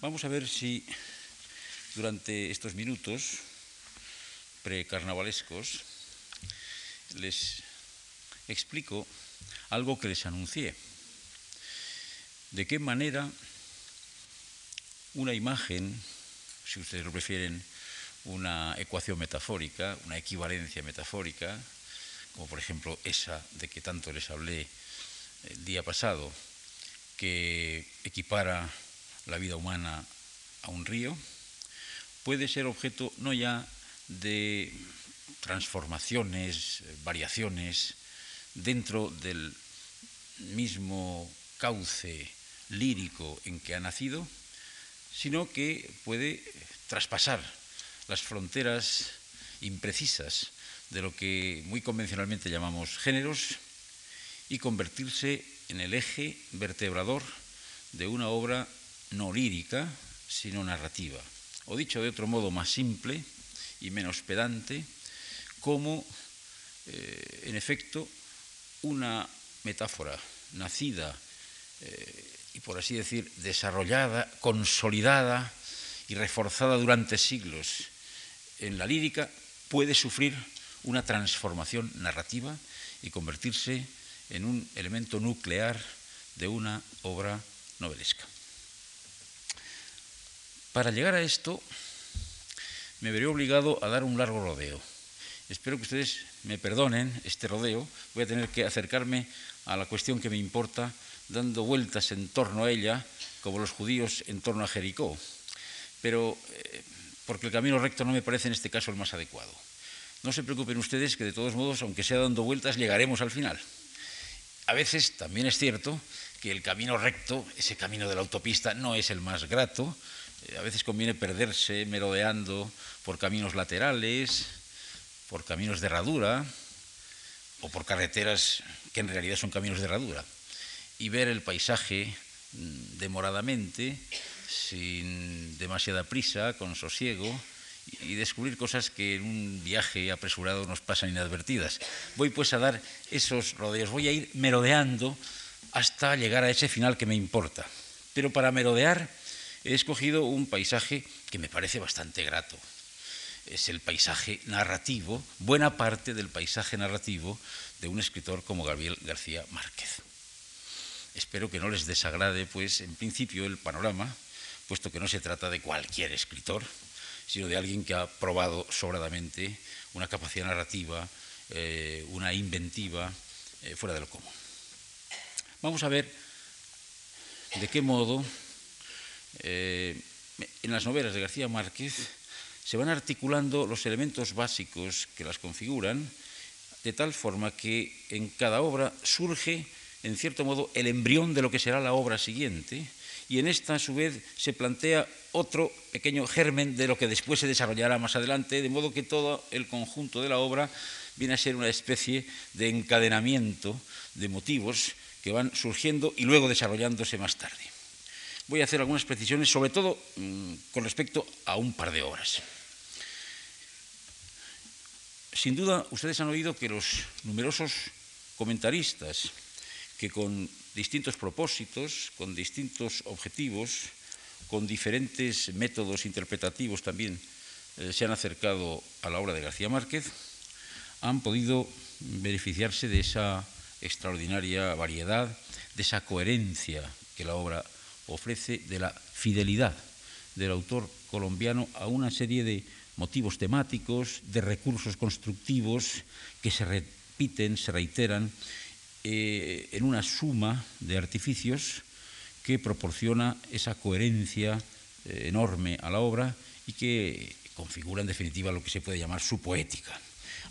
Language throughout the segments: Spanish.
Vamos a ver si durante estos minutos precarnavalescos les explico algo que les anuncié. De qué manera una imagen, si ustedes lo prefieren, una ecuación metafórica, una equivalencia metafórica, como por ejemplo esa de que tanto les hablé el día pasado, que equipara la vida humana a un río, puede ser objeto no ya de transformaciones, variaciones dentro del mismo cauce lírico en que ha nacido, sino que puede traspasar las fronteras imprecisas de lo que muy convencionalmente llamamos géneros y convertirse en el eje vertebrador de una obra no lírica, sino narrativa. O dicho de otro modo más simple y menos pedante, como, eh, en efecto, una metáfora nacida eh, y, por así decir, desarrollada, consolidada y reforzada durante siglos en la lírica, puede sufrir una transformación narrativa y convertirse en un elemento nuclear de una obra novelesca. Para llegar a esto, me veré obligado a dar un largo rodeo. Espero que ustedes me perdonen este rodeo. Voy a tener que acercarme a la cuestión que me importa, dando vueltas en torno a ella, como los judíos en torno a Jericó. Pero eh, porque el camino recto no me parece en este caso el más adecuado. No se preocupen ustedes que de todos modos, aunque sea dando vueltas, llegaremos al final. A veces también es cierto que el camino recto, ese camino de la autopista, no es el más grato. Eh, a veces conviene perderse merodeando por caminos laterales, por caminos de herradura o por carreteras que en realidad son caminos de herradura y ver el paisaje mm, demoradamente, sin demasiada prisa, con sosiego y descubrir cosas que en un viaje apresurado nos pasan inadvertidas. Voy pues a dar esos rodeos, voy a ir merodeando hasta llegar a ese final que me importa. Pero para merodear he escogido un paisaje que me parece bastante grato. Es el paisaje narrativo, buena parte del paisaje narrativo de un escritor como Gabriel García Márquez. Espero que no les desagrade, pues, en principio el panorama, puesto que no se trata de cualquier escritor, sino de alguien que ha probado sobradamente una capacidad narrativa, eh, una inventiva eh, fuera de lo común. Vamos a ver de qué modo eh, en las novelas de García Márquez se van articulando los elementos básicos que las configuran, de tal forma que en cada obra surge, en cierto modo, el embrión de lo que será la obra siguiente, y en esta, a su vez, se plantea otro pequeño germen de lo que después se desarrollará más adelante, de modo que todo el conjunto de la obra viene a ser una especie de encadenamiento de motivos que van surgiendo y luego desarrollándose más tarde. Voy a hacer algunas precisiones, sobre todo mmm, con respecto a un par de obras. Sin duda, ustedes han oído que los numerosos comentaristas que con distintos propósitos, con distintos objetivos, con diferentes métodos interpretativos también eh, se han acercado a la obra de García Márquez, han podido beneficiarse de esa extraordinaria variedad, de esa coherencia que la obra ofrece, de la fidelidad del autor colombiano a una serie de motivos temáticos, de recursos constructivos que se repiten, se reiteran eh, en una suma de artificios que proporciona esa coherencia eh, enorme a la obra y que configura en definitiva lo que se puede llamar su poética.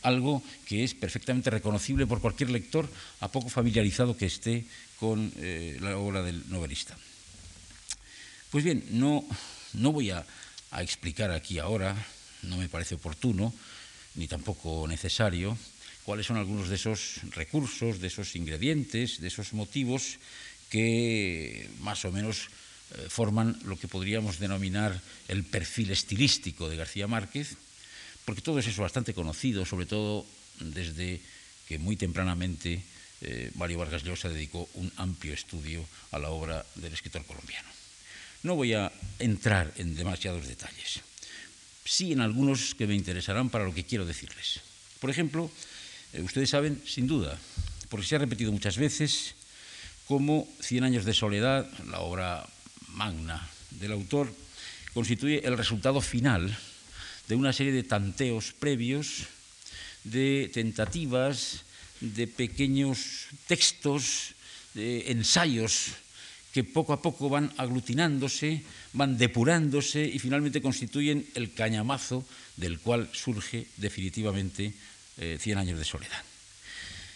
Algo que es perfectamente reconocible por cualquier lector, a poco familiarizado que esté con eh, la obra del novelista. Pues bien, no, voy a, a explicar aquí ahora, no me parece oportuno, ni tampoco necesario, cuáles son algunos de esos recursos, de esos ingredientes, de esos motivos que más o menos eh, forman lo que podríamos denominar el perfil estilístico de García Márquez, porque todo eso es bastante conocido, sobre todo desde que muy tempranamente eh, Mario Vargas Llosa dedicó un amplio estudio a la obra del escritor colombiano. No voy a entrar en demasiados detalles, sí en algunos que me interesarán para lo que quiero decirles. Por ejemplo, eh, ustedes saben, sin duda, porque se ha repetido muchas veces, cómo Cien años de soledad, la obra magna del autor, constituye el resultado final de una serie de tanteos previos, de tentativas, de pequeños textos, de ensayos que poco a poco van aglutinándose, van depurándose y finalmente constituyen el cañamazo del cual surge definitivamente eh, Cien años de soledad.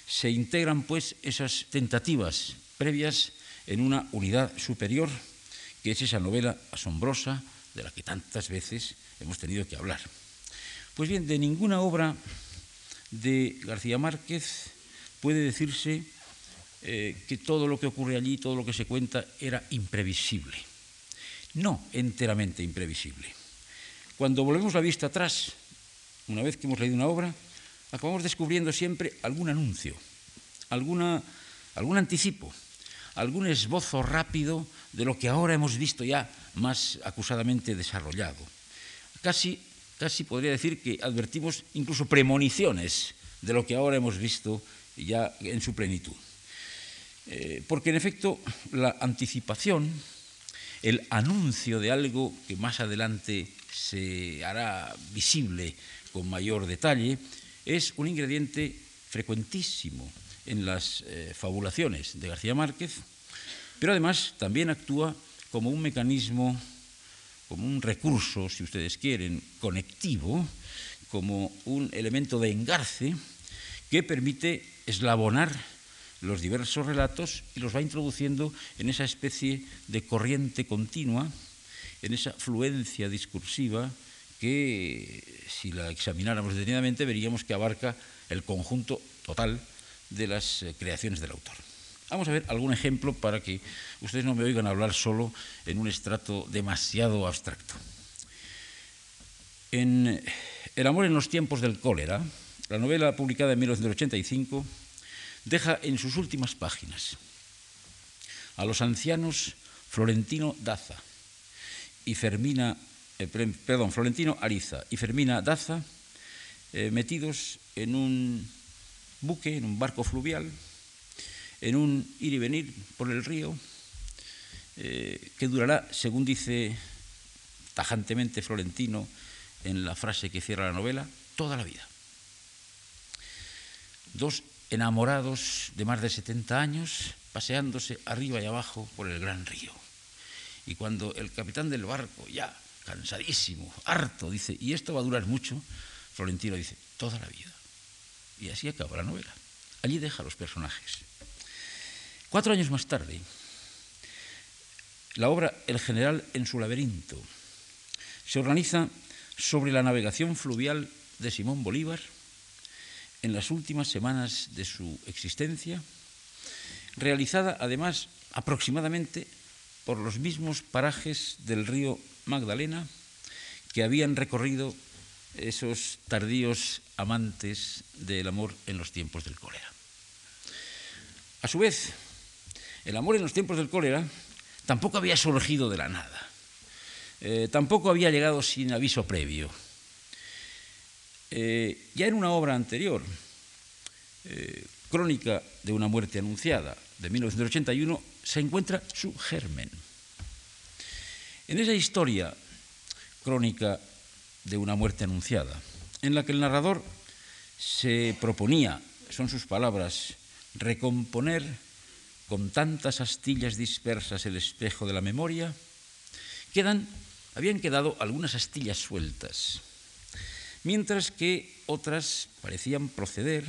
Se integran pues esas tentativas previas en una unidad superior, que es esa novela asombrosa de la que tantas veces hemos tenido que hablar. Pues bien, de ninguna obra de García Márquez puede decirse eh, que todo lo que ocurre allí, todo lo que se cuenta, era imprevisible. No enteramente imprevisible. Cuando volvemos la vista atrás, una vez que hemos leído una obra, acabamos descubriendo siempre algún anuncio, alguna, algún anticipo, algún esbozo rápido de lo que ahora hemos visto ya más acusadamente desarrollado. Casi, casi podría decir que advertimos incluso premoniciones de lo que ahora hemos visto ya en su plenitud. Eh, porque en efecto la anticipación, el anuncio de algo que más adelante se hará visible con mayor detalle, es un ingrediente frecuentísimo en las eh, fabulaciones de García Márquez, pero además también actúa como un mecanismo, como un recurso, si ustedes quieren, conectivo, como un elemento de engarce que permite eslabonar los diversos relatos y los va introduciendo en esa especie de corriente continua, en esa fluencia discursiva que, si la examináramos detenidamente, veríamos que abarca el conjunto total de las eh, creaciones del autor. Vamos a ver algún ejemplo para que ustedes no me oigan hablar solo en un estrato demasiado abstracto. En El amor en los tiempos del cólera, la novela publicada en 1985, deja en sus últimas páginas a los ancianos Florentino Daza y Fermina, eh, perdón, Florentino Ariza y Fermina Daza eh, metidos en un buque, en un barco fluvial, en un ir y venir por el río, eh, que durará, según dice tajantemente Florentino en la frase que cierra la novela, toda la vida. Dos enamorados de más de 70 años, paseándose arriba y abajo por el gran río. Y cuando el capitán del barco, ya cansadísimo, harto, dice, ¿y esto va a durar mucho? Florentino dice, toda la vida. Y así acaba la novela. Allí deja los personajes. Cuatro años más tarde, la obra El general en su laberinto se organiza sobre la navegación fluvial de Simón Bolívar en las últimas semanas de su existencia, realizada además aproximadamente por los mismos parajes del río Magdalena que habían recorrido esos tardíos amantes del amor en los tiempos del cólera. A su vez, el amor en los tiempos del cólera tampoco había surgido de la nada, eh, tampoco había llegado sin aviso previo. Eh, ya en una obra anterior, eh, Crónica de una muerte anunciada, de 1981, se encuentra su germen. En esa historia, Crónica de una muerte anunciada, en la que el narrador se proponía, son sus palabras, recomponer con tantas astillas dispersas el espejo de la memoria, quedan, habían quedado algunas astillas sueltas mientras que otras parecían proceder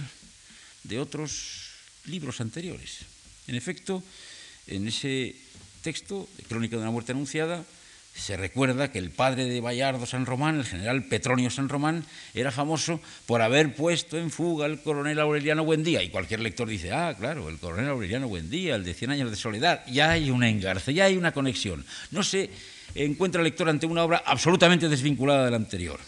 de otros libros anteriores. En efecto, en ese texto Crónica de una muerte anunciada, se recuerda que el padre de Bayardo San Román, el general Petronio San Román, era famoso por haber puesto en fuga al coronel Aureliano Buendía. Y cualquier lector dice, ah, claro, el coronel Aureliano Buendía, el de Cien años de soledad, ya hay un engarce, ya hay una conexión. No se encuentra el lector ante una obra absolutamente desvinculada de la anterior.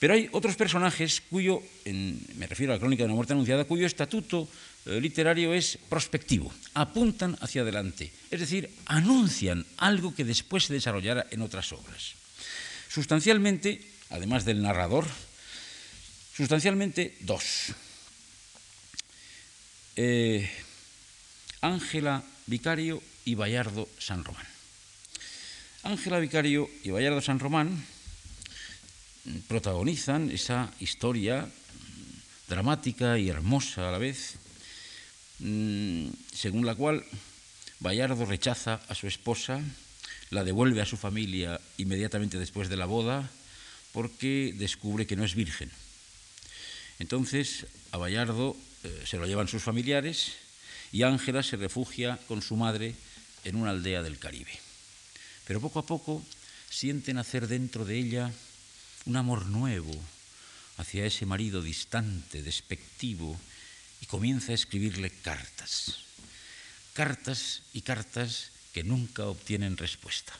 Pero hay otros personajes cuyo, me refiero a la crónica de una muerte anunciada, cuyo estatuto eh, literario es prospectivo, apuntan hacia adelante, es decir, anuncian algo que después se desarrollará en otras obras. Sustancialmente, además del narrador, sustancialmente dos. Eh, Ángela Vicario y Bayardo San Román. Ángela Vicario y Bayardo San Román protagonizan esa historia dramática y hermosa a la vez, mm, según la cual Bayardo rechaza a su esposa, la devuelve a su familia inmediatamente después de la boda, porque descubre que no es virgen. Entonces a Bayardo eh, se lo llevan sus familiares y Ángela se refugia con su madre en una aldea del Caribe. Pero poco a poco sienten hacer dentro de ella un amor nuevo hacia ese marido distante, despectivo, y comienza a escribirle cartas. Cartas y cartas que nunca obtienen respuesta.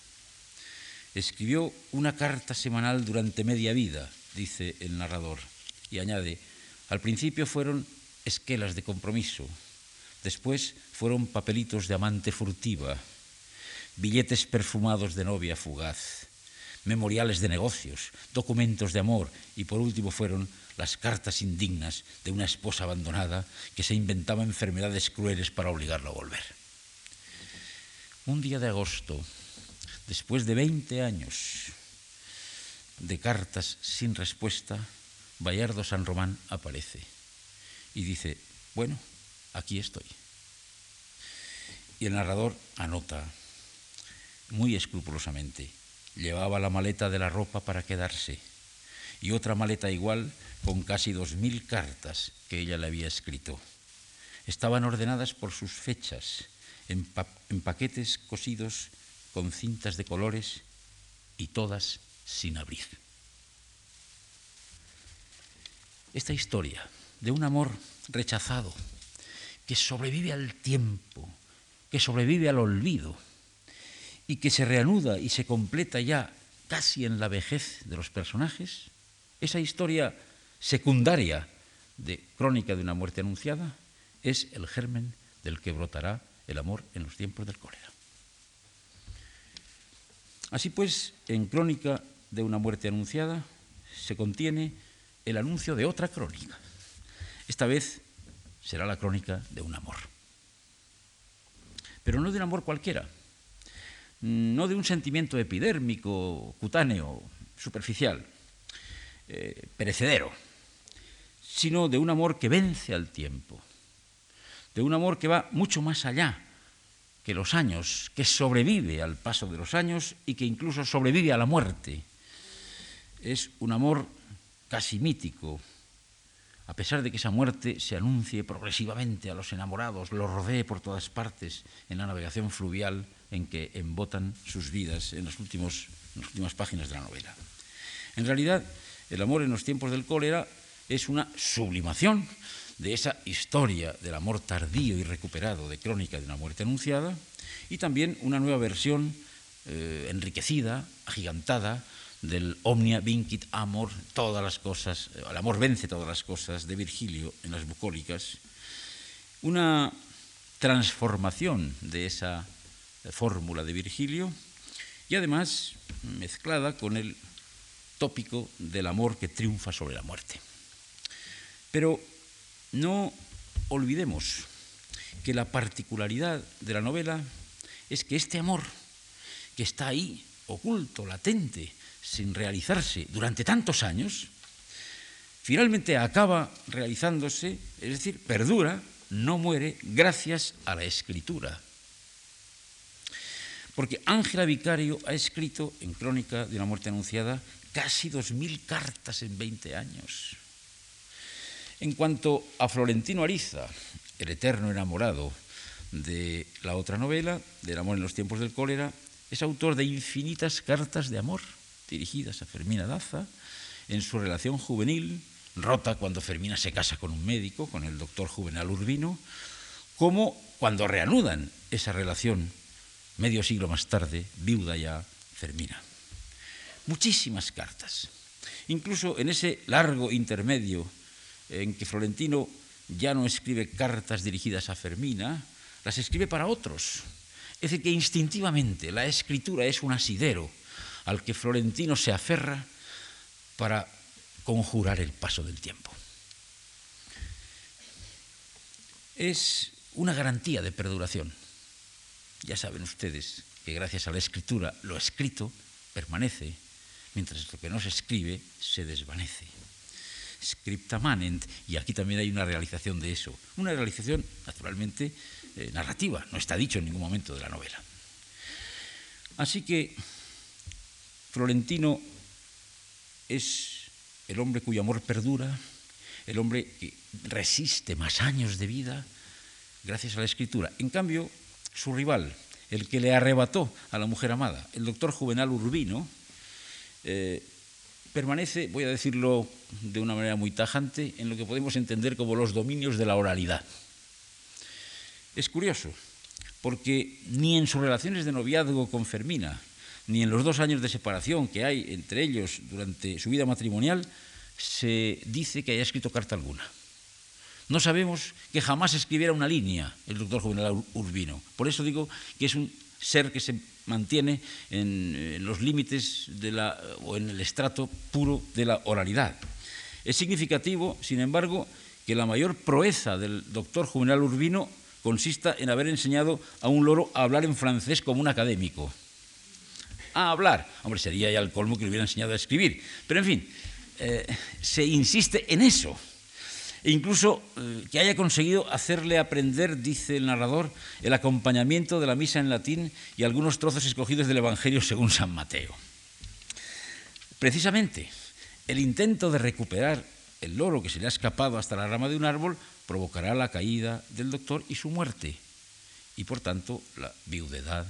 Escribió una carta semanal durante media vida, dice el narrador, y añade, al principio fueron esquelas de compromiso, después fueron papelitos de amante furtiva, billetes perfumados de novia fugaz, memoriales de negocios, documentos de amor y por último fueron las cartas indignas de una esposa abandonada que se inventaba enfermedades crueles para obligarlo a volver. Un día de agosto, después de 20 años de cartas sin respuesta, Bayardo San Román aparece y dice, bueno, aquí estoy. Y el narrador anota muy escrupulosamente, Llevaba la maleta de la ropa para quedarse y otra maleta igual con casi dos mil cartas que ella le había escrito. Estaban ordenadas por sus fechas, en, en paquetes cosidos con cintas de colores y todas sin abrir. Esta historia de un amor rechazado, que sobrevive al tiempo, que sobrevive al olvido, y que se reanuda y se completa ya casi en la vejez de los personajes, esa historia secundaria de Crónica de una muerte anunciada es el germen del que brotará el amor en los tiempos del cólera. Así pues, en Crónica de una muerte anunciada se contiene el anuncio de otra crónica. Esta vez será la crónica de un amor. Pero no de un amor cualquiera, no de un sentimiento epidérmico, cutáneo, superficial, eh, perecedero, sino de un amor que vence al tiempo, de un amor que va mucho más allá que los años, que sobrevive al paso de los años y que incluso sobrevive a la muerte. Es un amor casi mítico, a pesar de que esa muerte se anuncie progresivamente a los enamorados, los rodee por todas partes en la navegación fluvial en que embotan sus vidas en, las últimas páginas de la novela. En realidad, el amor en los tiempos del cólera es una sublimación de esa historia del amor tardío y recuperado de Crónica de una muerte anunciada y también una nueva versión eh, enriquecida, agigantada, del omnia vincit amor, todas las cosas, el amor vence todas las cosas de Virgilio en las bucólicas, una transformación de esa fórmula de Virgilio y además mezclada con el tópico del amor que triunfa sobre la muerte. Pero no olvidemos que la particularidad de la novela es que este amor que está ahí, oculto, latente, sin realizarse durante tantos años, finalmente acaba realizándose, es decir, perdura, no muere gracias a la escritura. Porque Ángela Vicario ha escrito en Crónica de una muerte anunciada casi dos mil cartas en 20 años. En cuanto a Florentino Ariza, el eterno enamorado de la otra novela, del amor en los tiempos del cólera, es autor de infinitas cartas de amor dirigidas a Fermina Daza, en su relación juvenil, rota cuando Fermina se casa con un médico, con el doctor Juvenal Urbino, como cuando reanudan esa relación medio siglo más tarde, viuda ya Fermina. Muchísimas cartas. Incluso en ese largo intermedio en que Florentino ya no escribe cartas dirigidas a Fermina, las escribe para otros. Es decir, que instintivamente la escritura es un asidero al que Florentino se aferra para conjurar el paso del tiempo. Es una garantía de perduración. Ya saben ustedes que gracias a la escritura lo escrito permanece, mientras lo que no se escribe se desvanece. Scripta manent, y aquí también hay una realización de eso, una realización naturalmente eh, narrativa, no está dicho en ningún momento de la novela. Así que Florentino es el hombre cuyo amor perdura, el hombre que resiste más años de vida gracias a la escritura. En cambio, su rival, el que le arrebató a la mujer amada, el doctor Juvenal Urbino, eh, permanece, voy a decirlo de una manera muy tajante, en lo que podemos entender como los dominios de la oralidad. Es curioso, porque ni en sus relaciones de noviazgo con Fermina, ni en los dos años de separación que hay entre ellos durante su vida matrimonial, se dice que haya escrito carta alguna. No sabemos que jamás escribiera una línea el doctor Juvenal Urbino. Por eso digo que es un ser que se mantiene en, los límites de la, o en el estrato puro de la oralidad. Es significativo, sin embargo, que la mayor proeza del doctor Juvenal Urbino consista en haber enseñado a un loro a hablar en francés como un académico. A hablar. Hombre, sería ya el colmo que le hubiera enseñado a escribir. Pero en fin, eh, se insiste en eso. E incluso eh, que haya conseguido hacerle aprender, dice el narrador, el acompañamiento de la misa en latín y algunos trozos escogidos del Evangelio según San Mateo. Precisamente, el intento de recuperar el loro que se le ha escapado hasta la rama de un árbol provocará la caída del doctor y su muerte, y por tanto la viudedad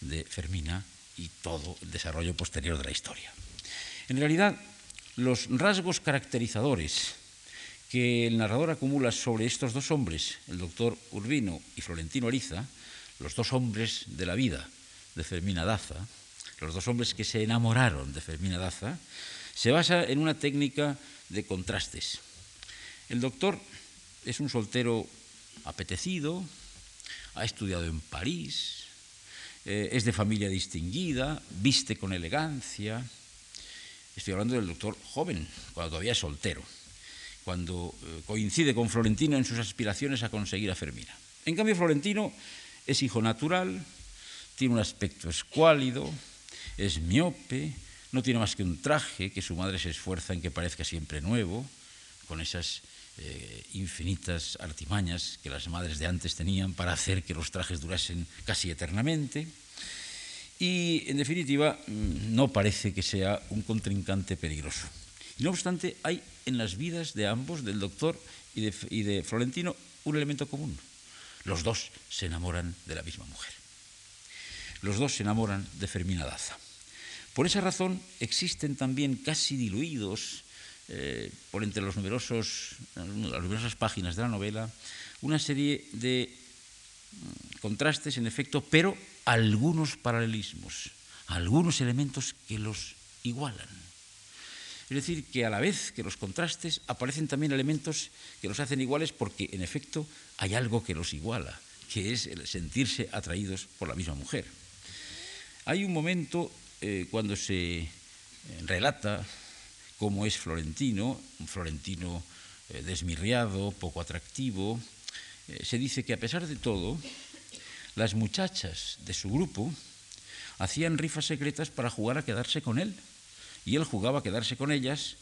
de Fermina y todo el desarrollo posterior de la historia. En realidad, los rasgos caracterizadores que el narrador acumula sobre estos dos hombres, el doctor Urbino y Florentino Ariza, los dos hombres de la vida de Fermina Daza, los dos hombres que se enamoraron de Fermina Daza, se basa en una técnica de contrastes. El doctor es un soltero apetecido, ha estudiado en París, eh, es de familia distinguida, viste con elegancia. Estoy hablando del doctor joven, cuando todavía es soltero cuando eh, coincide con Florentino en sus aspiraciones a conseguir a Fermina. En cambio, Florentino es hijo natural, tiene un aspecto escuálido, es miope, no tiene más que un traje que su madre se esfuerza en que parezca siempre nuevo, con esas eh, infinitas artimañas que las madres de antes tenían para hacer que los trajes durasen casi eternamente. Y, en definitiva, mm, no parece que sea un contrincante peligroso. No obstante, hay en las vidas de ambos, del doctor y de, Florentino, un elemento común. Los dos se enamoran de la misma mujer. Los dos se enamoran de Fermina Daza. Por esa razón existen también casi diluidos eh, por entre los numerosos, las numerosas páginas de la novela una serie de mm, contrastes, en efecto, pero algunos paralelismos, algunos elementos que los igualan. Es decir, que a la vez que los contrastes aparecen también elementos que los hacen iguales porque, en efecto, hay algo que los iguala, que es el sentirse atraídos por la misma mujer. Hay un momento eh, cuando se eh, relata cómo es Florentino, un Florentino eh, desmirriado, poco atractivo, se dice que a pesar de todo, las muchachas de su grupo hacían rifas secretas para jugar a quedarse con él y él jugaba a quedarse con ellas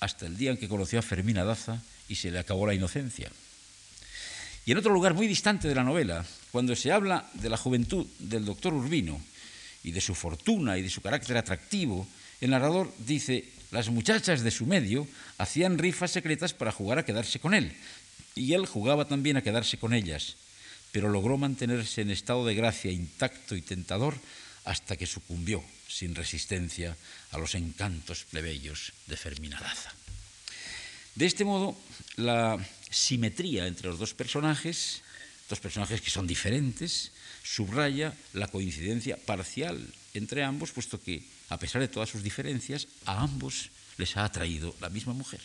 hasta el día en que conoció a Fermina Daza y se le acabó la inocencia. Y en otro lugar muy distante de la novela, cuando se habla de la juventud del doctor Urbino y de su fortuna y de su carácter atractivo, el narrador dice, las muchachas de su medio hacían rifas secretas para jugar a quedarse con él, y él jugaba también a quedarse con ellas, pero logró mantenerse en estado de gracia intacto y tentador hasta que sucumbió sin resistencia a los encantos plebeyos de Fermina Daza. De este modo, la simetría entre los dos personajes, dos personajes que son diferentes, subraya la coincidencia parcial entre ambos, puesto que, a pesar de todas sus diferencias, a ambos les ha atraído la misma mujer.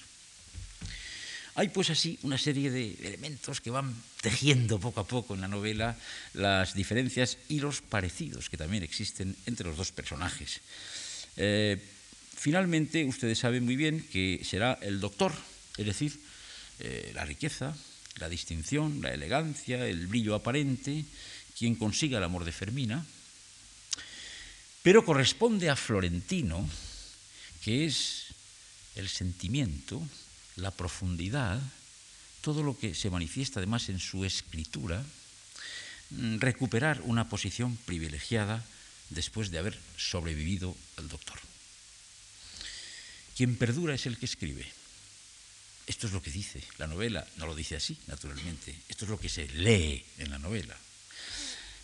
Hay pues así una serie de elementos que van tejiendo poco a poco en la novela las diferencias y los parecidos que también existen entre los dos personajes. Eh, finalmente, ustedes saben muy bien que será el doctor, es decir, eh, la riqueza, la distinción, la elegancia, el brillo aparente, quien consiga el amor de Fermina, pero corresponde a Florentino, que es el sentimiento, la profundidad, todo lo que se manifiesta además en su escritura, mm, recuperar una posición privilegiada después de haber sobrevivido al doctor. Quien perdura es el que escribe. Esto es lo que dice la novela, no lo dice así, naturalmente, esto es lo que se lee en la novela.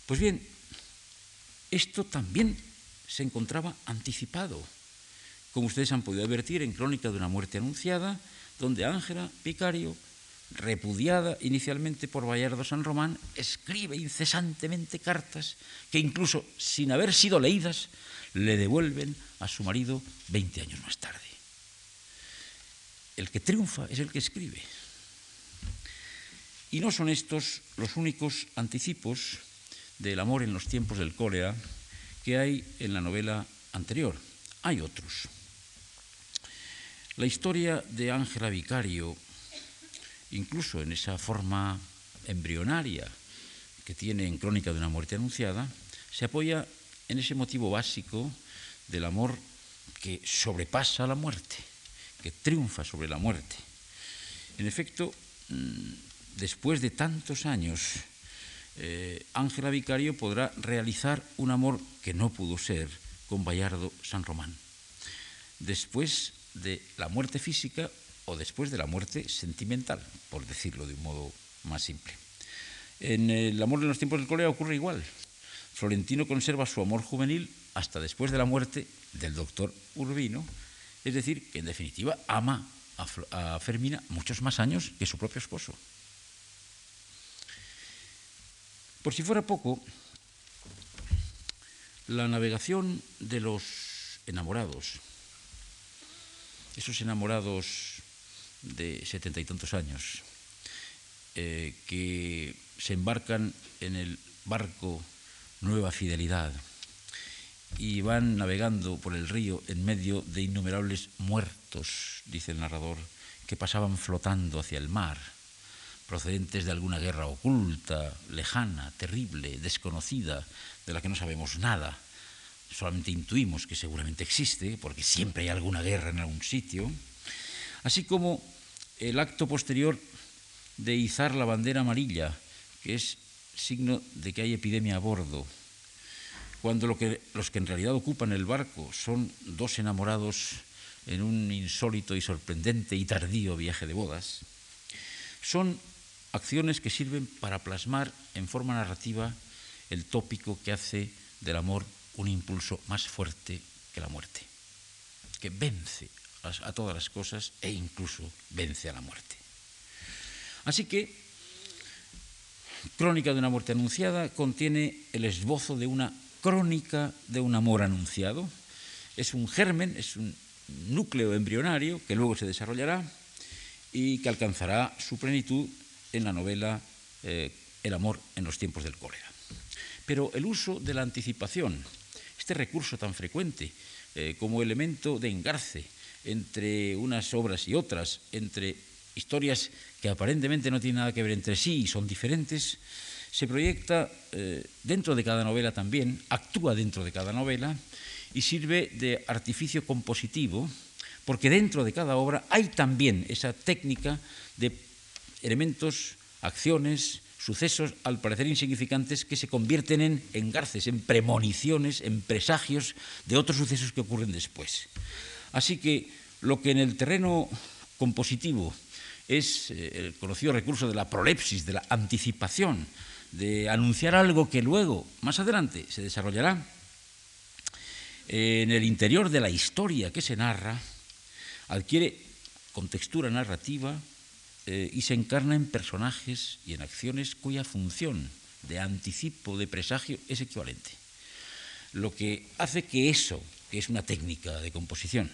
Pues bien, esto también se encontraba anticipado, como ustedes han podido advertir en Crónica de una muerte anunciada, donde Ángela Picario, repudiada inicialmente por Bayardo San Román, escribe incesantemente cartas que incluso sin haber sido leídas le devuelven a su marido 20 años más tarde. El que triunfa es el que escribe. Y no son estos los únicos anticipos del amor en los tiempos del cólera que hay en la novela anterior. Hay otros. La historia de Ángela Vicario, incluso en esa forma embrionaria que tiene en Crónica de una muerte anunciada, se apoya en ese motivo básico del amor que sobrepasa la muerte, que triunfa sobre la muerte. En efecto, mm, después de tantos años, eh, Ángela Vicario podrá realizar un amor que no pudo ser con Bayardo San Román. Después de la muerte física o después de la muerte sentimental, por decirlo de un modo más simple. En el amor de los tiempos del cólera ocurre igual. Florentino conserva su amor juvenil hasta después de la muerte del doctor Urbino, es decir, que en definitiva ama a, Fermina muchos más años que su propio esposo. Por si fuera poco, la navegación de los enamorados esos enamorados de setenta y tantos años eh, que se embarcan en el barco Nueva Fidelidad y van navegando por el río en medio de innumerables muertos, dice el narrador, que pasaban flotando hacia el mar, procedentes de alguna guerra oculta, lejana, terrible, desconocida, de la que no sabemos nada solamente intuimos que seguramente existe, porque siempre hay alguna guerra en algún sitio, así como el acto posterior de izar la bandera amarilla, que es signo de que hay epidemia a bordo, cuando que, los que en realidad ocupan el barco son dos enamorados en un insólito y sorprendente y tardío viaje de bodas, son acciones que sirven para plasmar en forma narrativa el tópico que hace del amor un impulso más fuerte que la muerte, que vence a, todas las cosas e incluso vence a la muerte. Así que Crónica de una muerte anunciada contiene el esbozo de una crónica de un amor anunciado. Es un germen, es un núcleo embrionario que luego se desarrollará y que alcanzará su plenitud en la novela eh, El amor en los tiempos del cólera. Pero el uso de la anticipación este recurso tan frecuente eh, como elemento de engarce entre unas obras y otras, entre historias que aparentemente no tienen nada que ver entre sí y son diferentes, se proyecta eh, dentro de cada novela también, actúa dentro de cada novela y sirve de artificio compositivo, porque dentro de cada obra hay también esa técnica de elementos, acciones, sucesos al parecer insignificantes que se convierten en engarces, en premoniciones, en presagios de otros sucesos que ocurren después. Así que lo que en el terreno compositivo es eh, el conocido recurso de la prolepsis, de la anticipación, de anunciar algo que luego, más adelante, se desarrollará, en el interior de la historia que se narra, adquiere contextura narrativa, eh, y se encarna en personajes y en acciones cuya función de anticipo, de presagio, es equivalente. Lo que hace que eso, que es una técnica de composición,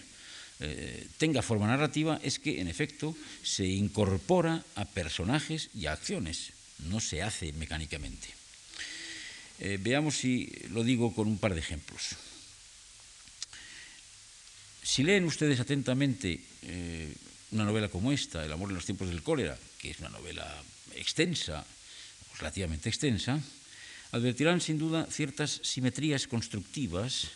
eh, tenga forma narrativa es que, en efecto, se incorpora a personajes y a acciones, no se hace mecánicamente. Eh, veamos si lo digo con un par de ejemplos. Si leen ustedes atentamente una novela como esta, El amor en los tiempos del cólera, que es una novela extensa, relativamente extensa, advertirán sin duda ciertas simetrías constructivas,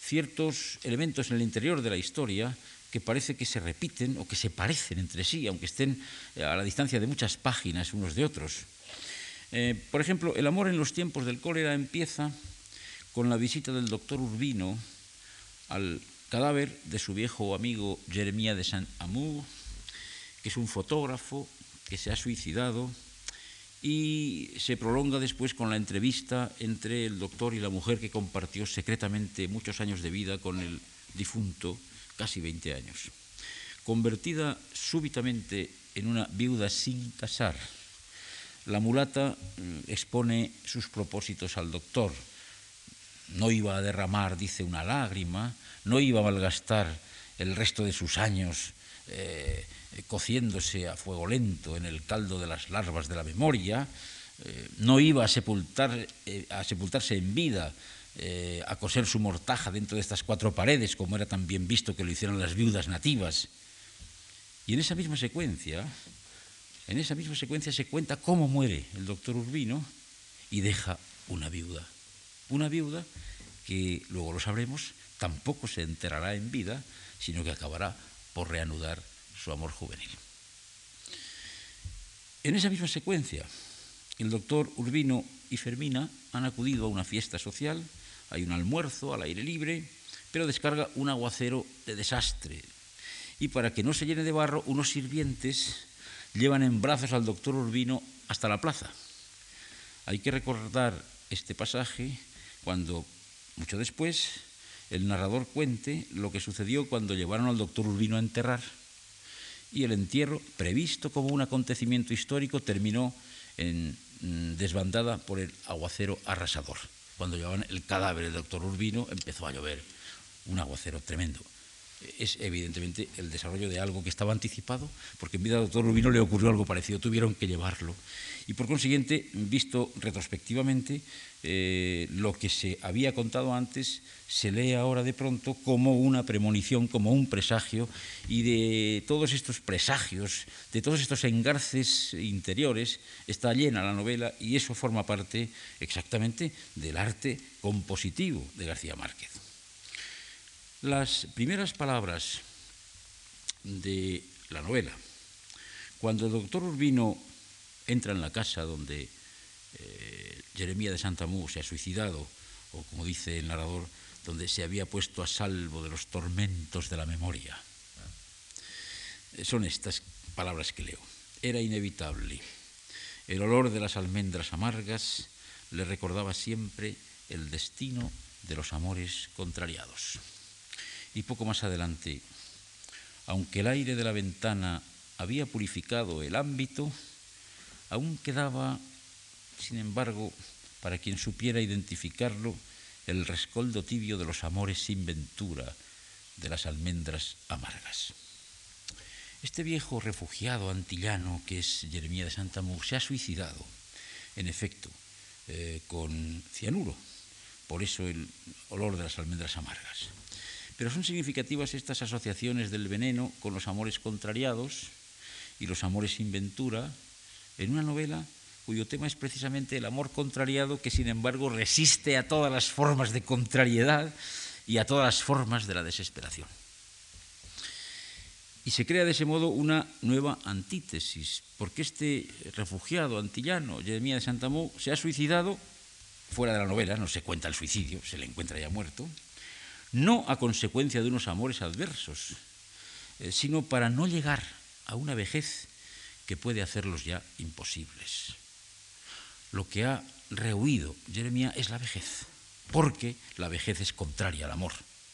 ciertos elementos en el interior de la historia que parece que se repiten o que se parecen entre sí, aunque estén eh, a la distancia de muchas páginas unos de otros. Eh, por ejemplo, El amor en los tiempos del cólera empieza con la visita del doctor Urbino al cadáver de su viejo amigo Jeremía de Saint-Amour, que es un fotógrafo que se ha suicidado y se prolonga después con la entrevista entre el doctor y la mujer que compartió secretamente muchos años de vida con el difunto, casi 20 años. Convertida súbitamente en una viuda sin casar, la mulata mm, expone sus propósitos al doctor. No iba a derramar, dice, una lágrima, no iba a malgastar el resto de sus años eh, cociéndose a fuego lento en el caldo de las larvas de la memoria, eh, no iba a, sepultar, eh, a sepultarse en vida, a coser su mortaja dentro de estas cuatro paredes, como era tan bien visto que lo hicieron las viudas nativas. Y en esa misma secuencia, en esa misma secuencia se cuenta cómo muere el doctor Urbino y deja una viuda. Una viuda que, luego lo sabremos, tampoco se enterará en vida, sino que acabará por reanudar su amor juvenil. En esa misma secuencia, el doctor Urbino y Fermina han acudido a una fiesta social, hay un almuerzo al aire libre, pero descarga un aguacero de desastre. Y para que no se llene de barro, unos sirvientes llevan en brazos al doctor Urbino hasta la plaza. Hay que recordar este pasaje cuando, mucho después, el narrador cuente lo que sucedió cuando llevaron al doctor Urbino a enterrar y el entierro, previsto como un acontecimiento histórico, terminó en mm, desbandada por el aguacero arrasador. Cuando llevaban el cadáver del doctor Urbino empezó a llover un aguacero tremendo es evidentemente el desarrollo de algo que estaba anticipado, porque en vida al doctor Rubino le ocurrió algo parecido, tuvieron que llevarlo. Y por consiguiente, visto retrospectivamente, eh, lo que se había contado antes se lee ahora de pronto como una premonición, como un presagio, y de todos estos presagios, de todos estos engarces interiores, está llena la novela y eso forma parte exactamente del arte compositivo de García Márquez. Las primeras palabras de la novela, cuando el doctor Urbino entra en la casa donde eh, Jeremía de Santamú se ha suicidado, o como dice el narrador, donde se había puesto a salvo de los tormentos de la memoria. Son estas palabras que leo. Era inevitable. El olor de las almendras amargas le recordaba siempre el destino de los amores contrariados. Y poco más adelante, aunque el aire de la ventana había purificado el ámbito, aún quedaba, sin embargo, para quien supiera identificarlo, el rescoldo tibio de los amores sin ventura, de las almendras amargas. Este viejo refugiado antillano que es Jeremía de Santamur se ha suicidado, en efecto, eh, con cianuro, por eso el olor de las almendras amargas. Pero son significativas estas asociaciones del veneno con los amores contrariados y los amores sin ventura en una novela cuyo tema es precisamente el amor contrariado que sin embargo resiste a todas las formas de contrariedad y a todas las formas de la desesperación. Y se crea de ese modo una nueva antítesis, porque este refugiado antillano, Jeremía de Santamó, se ha suicidado fuera de la novela, no se cuenta el suicidio, se le encuentra ya muerto, no a consecuencia de unos amores adversos, eh, sino para no llegar a una vejez que puede hacerlos ya imposibles. Lo que ha rehuido Jeremia es la vejez, porque la vejez es contraria al amor,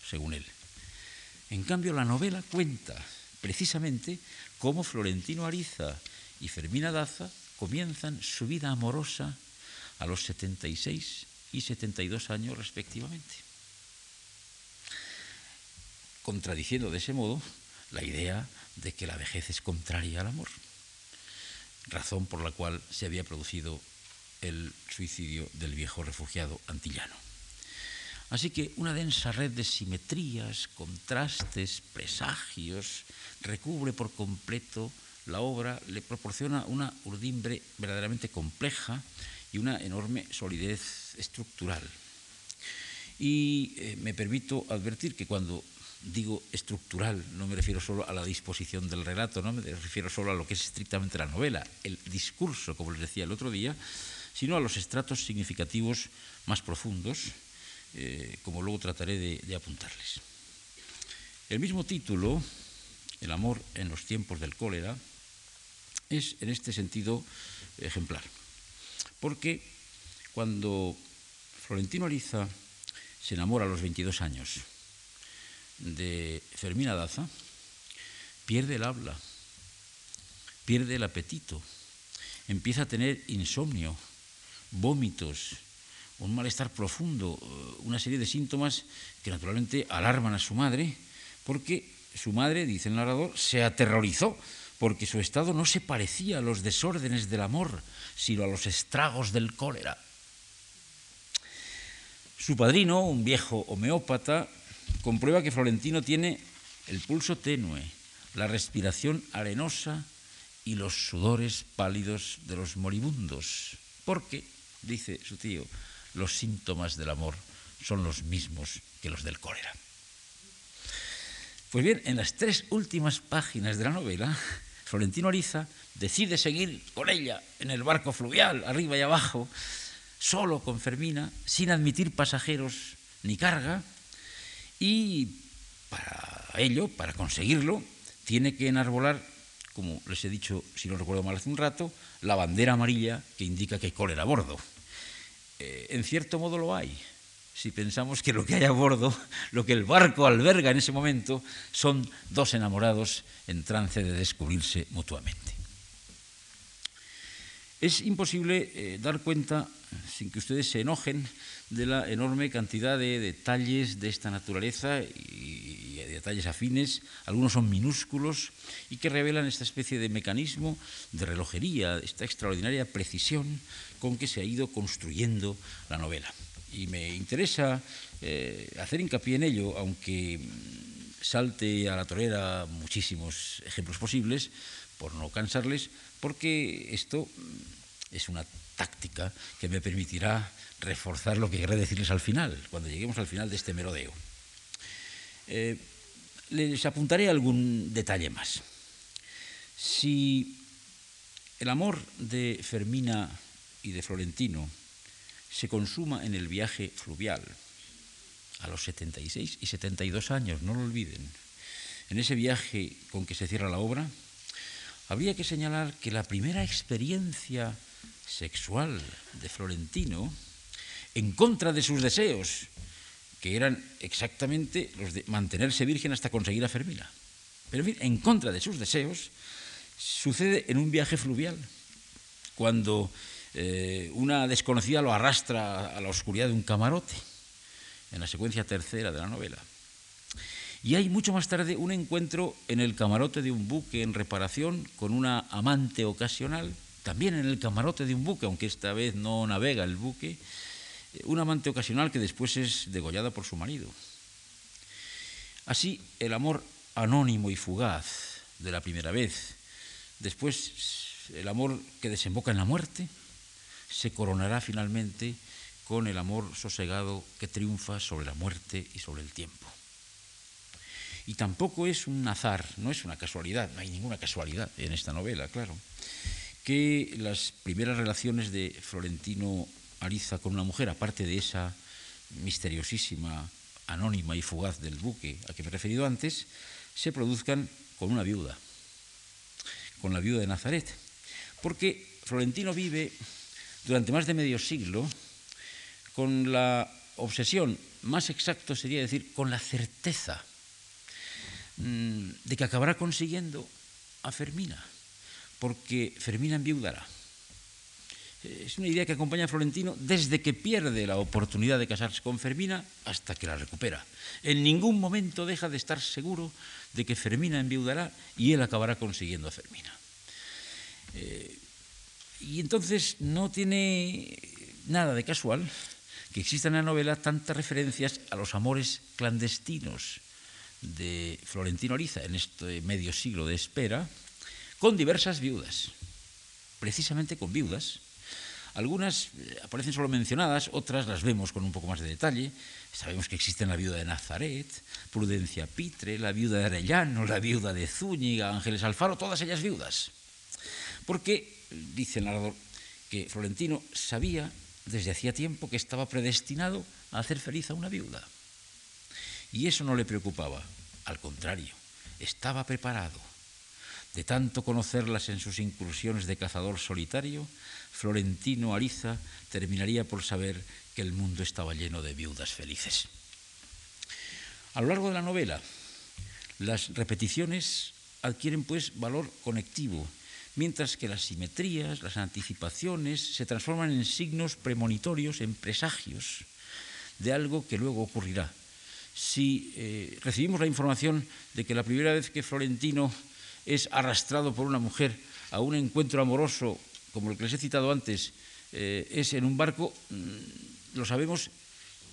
según él. En cambio, la novela cuenta precisamente cómo Florentino Ariza y Fermina Daza comienzan su vida amorosa a los 76 y 72 años respectivamente. contradiciendo de ese modo la idea de que la vejez es contraria al amor, razón por la cual se había producido el suicidio del viejo refugiado antillano. Así que una densa red de simetrías, contrastes, presagios, recubre por completo la obra, le proporciona una urdimbre verdaderamente compleja y una enorme solidez estructural. Y eh, me permito advertir que cuando digo estructural, no me refiero solo a la disposición del relato, no me refiero solo a lo que es estrictamente la novela, el discurso, como les decía el otro día, sino a los estratos significativos más profundos, eh, como luego trataré de, de apuntarles. El mismo título, El amor en los tiempos del cólera, es en este sentido ejemplar, porque cuando Florentino Ariza se enamora a los 22 años de Fermina Daza, pierde el habla, pierde el apetito, empieza a tener insomnio, vómitos, un malestar profundo, eh, una serie de síntomas que naturalmente alarman a su madre, porque su madre, dice el narrador, se aterrorizó porque su estado no se parecía a los desórdenes del amor, sino a los estragos del cólera. Su padrino, un viejo homeópata, comprueba que Florentino tiene el pulso tenue, la respiración arenosa y los sudores pálidos de los moribundos, porque, dice su tío, los síntomas del amor son los mismos que los del cólera. Pues bien, en las tres últimas páginas de la novela, Florentino Ariza decide seguir con ella en el barco fluvial, arriba y abajo, solo con Fermina, sin admitir pasajeros ni carga, y para ello, para conseguirlo, tiene que enarbolar, como les he dicho, si no recuerdo mal hace un rato, la bandera amarilla que indica que hay cólera a bordo. Eh, en cierto modo lo hay, si pensamos que lo que hay a bordo, lo que el barco alberga en ese momento, son dos enamorados en trance de descubrirse mutuamente. Es imposible eh, dar cuenta, sin que ustedes se enojen, de la enorme cantidad de detalles de esta naturaleza y, de detalles afines, algunos son minúsculos y que revelan esta especie de mecanismo de relojería, esta extraordinaria precisión con que se ha ido construyendo la novela. Y me interesa eh, hacer hincapié en ello, aunque salte a la torera muchísimos ejemplos posibles, por no cansarles, porque esto es una táctica que me permitirá reforzar lo que querré decirles al final, cuando lleguemos al final de este merodeo. Eh, les apuntaré algún detalle más. Si el amor de Fermina y de Florentino se consuma en el viaje fluvial a los 76 y 72 años, no lo olviden, en ese viaje con que se cierra la obra, habría que señalar que la primera experiencia sexual de Florentino, en contra de sus deseos, que eran exactamente los de mantenerse virgen hasta conseguir a Fermina. Pero en en contra de sus deseos, sucede en un viaje fluvial, cuando eh, una desconocida lo arrastra a la oscuridad de un camarote, en la secuencia tercera de la novela. Y hay mucho más tarde un encuentro en el camarote de un buque en reparación con una amante ocasional también en el camarote de un buque, aunque esta vez no navega el buque, eh, una amante ocasional que después es degollada por su marido. Así, el amor anónimo y fugaz de la primera vez, después el amor que desemboca en la muerte, se coronará finalmente con el amor sosegado que triunfa sobre la muerte y sobre el tiempo. Y tampoco es un azar, no es una casualidad, no hay ninguna casualidad en esta novela, claro que las primeras relaciones de Florentino Ariza con una mujer, aparte de esa misteriosísima, anónima y fugaz del buque a que me he referido antes, se produzcan con una viuda, con la viuda de Nazaret. Porque Florentino vive durante más de medio siglo con la obsesión, más exacto sería decir, con la certeza mm, de que acabará consiguiendo a Fermina porque Fermina enviudará. Es una idea que acompaña a Florentino desde que pierde la oportunidad de casarse con Fermina hasta que la recupera. En ningún momento deja de estar seguro de que Fermina enviudará y él acabará consiguiendo a Fermina. Eh, y entonces no tiene nada de casual que existan en la novela tantas referencias a los amores clandestinos de Florentino Ariza en este medio siglo de espera, con diversas viudas, precisamente con viudas. Algunas eh, aparecen solo mencionadas, otras las vemos con un poco más de detalle. Sabemos que existen la viuda de Nazaret, Prudencia Pitre, la viuda de Arellano, la viuda de Zúñiga, Ángeles Alfaro, todas ellas viudas. Porque, dice el narrador, que Florentino sabía desde hacía tiempo que estaba predestinado a hacer feliz a una viuda. Y eso no le preocupaba, al contrario, estaba preparado. De tanto conocerlas en sus incursiones de cazador solitario, Florentino Ariza terminaría por saber que el mundo estaba lleno de viudas felices. A lo largo de la novela, las repeticiones adquieren pues valor conectivo mientras que las simetrías, las anticipaciones se transforman en signos premonitorios, en presagios de algo que luego ocurrirá. Si eh, recibimos la información de que la primera vez que Florentino es arrastrado por una mujer a un encuentro amoroso, como el que les he citado antes, eh, es en un barco, mm, lo sabemos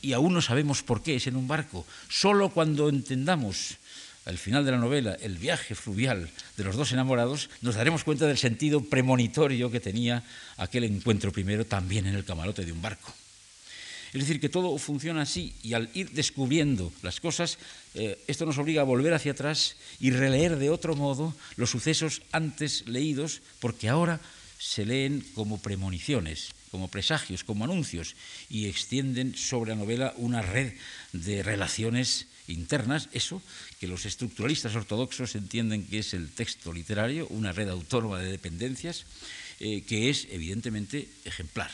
y aún no sabemos por qué es en un barco. Solo cuando entendamos al final de la novela, el viaje fluvial de los dos enamorados, nos daremos cuenta del sentido premonitorio que tenía aquel encuentro primero también en el camarote de un barco. Es decir, que todo funciona así y al ir descubriendo las cosas, eh, esto nos obliga a volver hacia atrás y releer de otro modo los sucesos antes leídos, porque ahora se leen como premoniciones, como presagios, como anuncios, y extienden sobre la novela una red de relaciones internas, eso que los estructuralistas ortodoxos entienden que es el texto literario, una red autónoma de dependencias, eh, que es evidentemente ejemplar.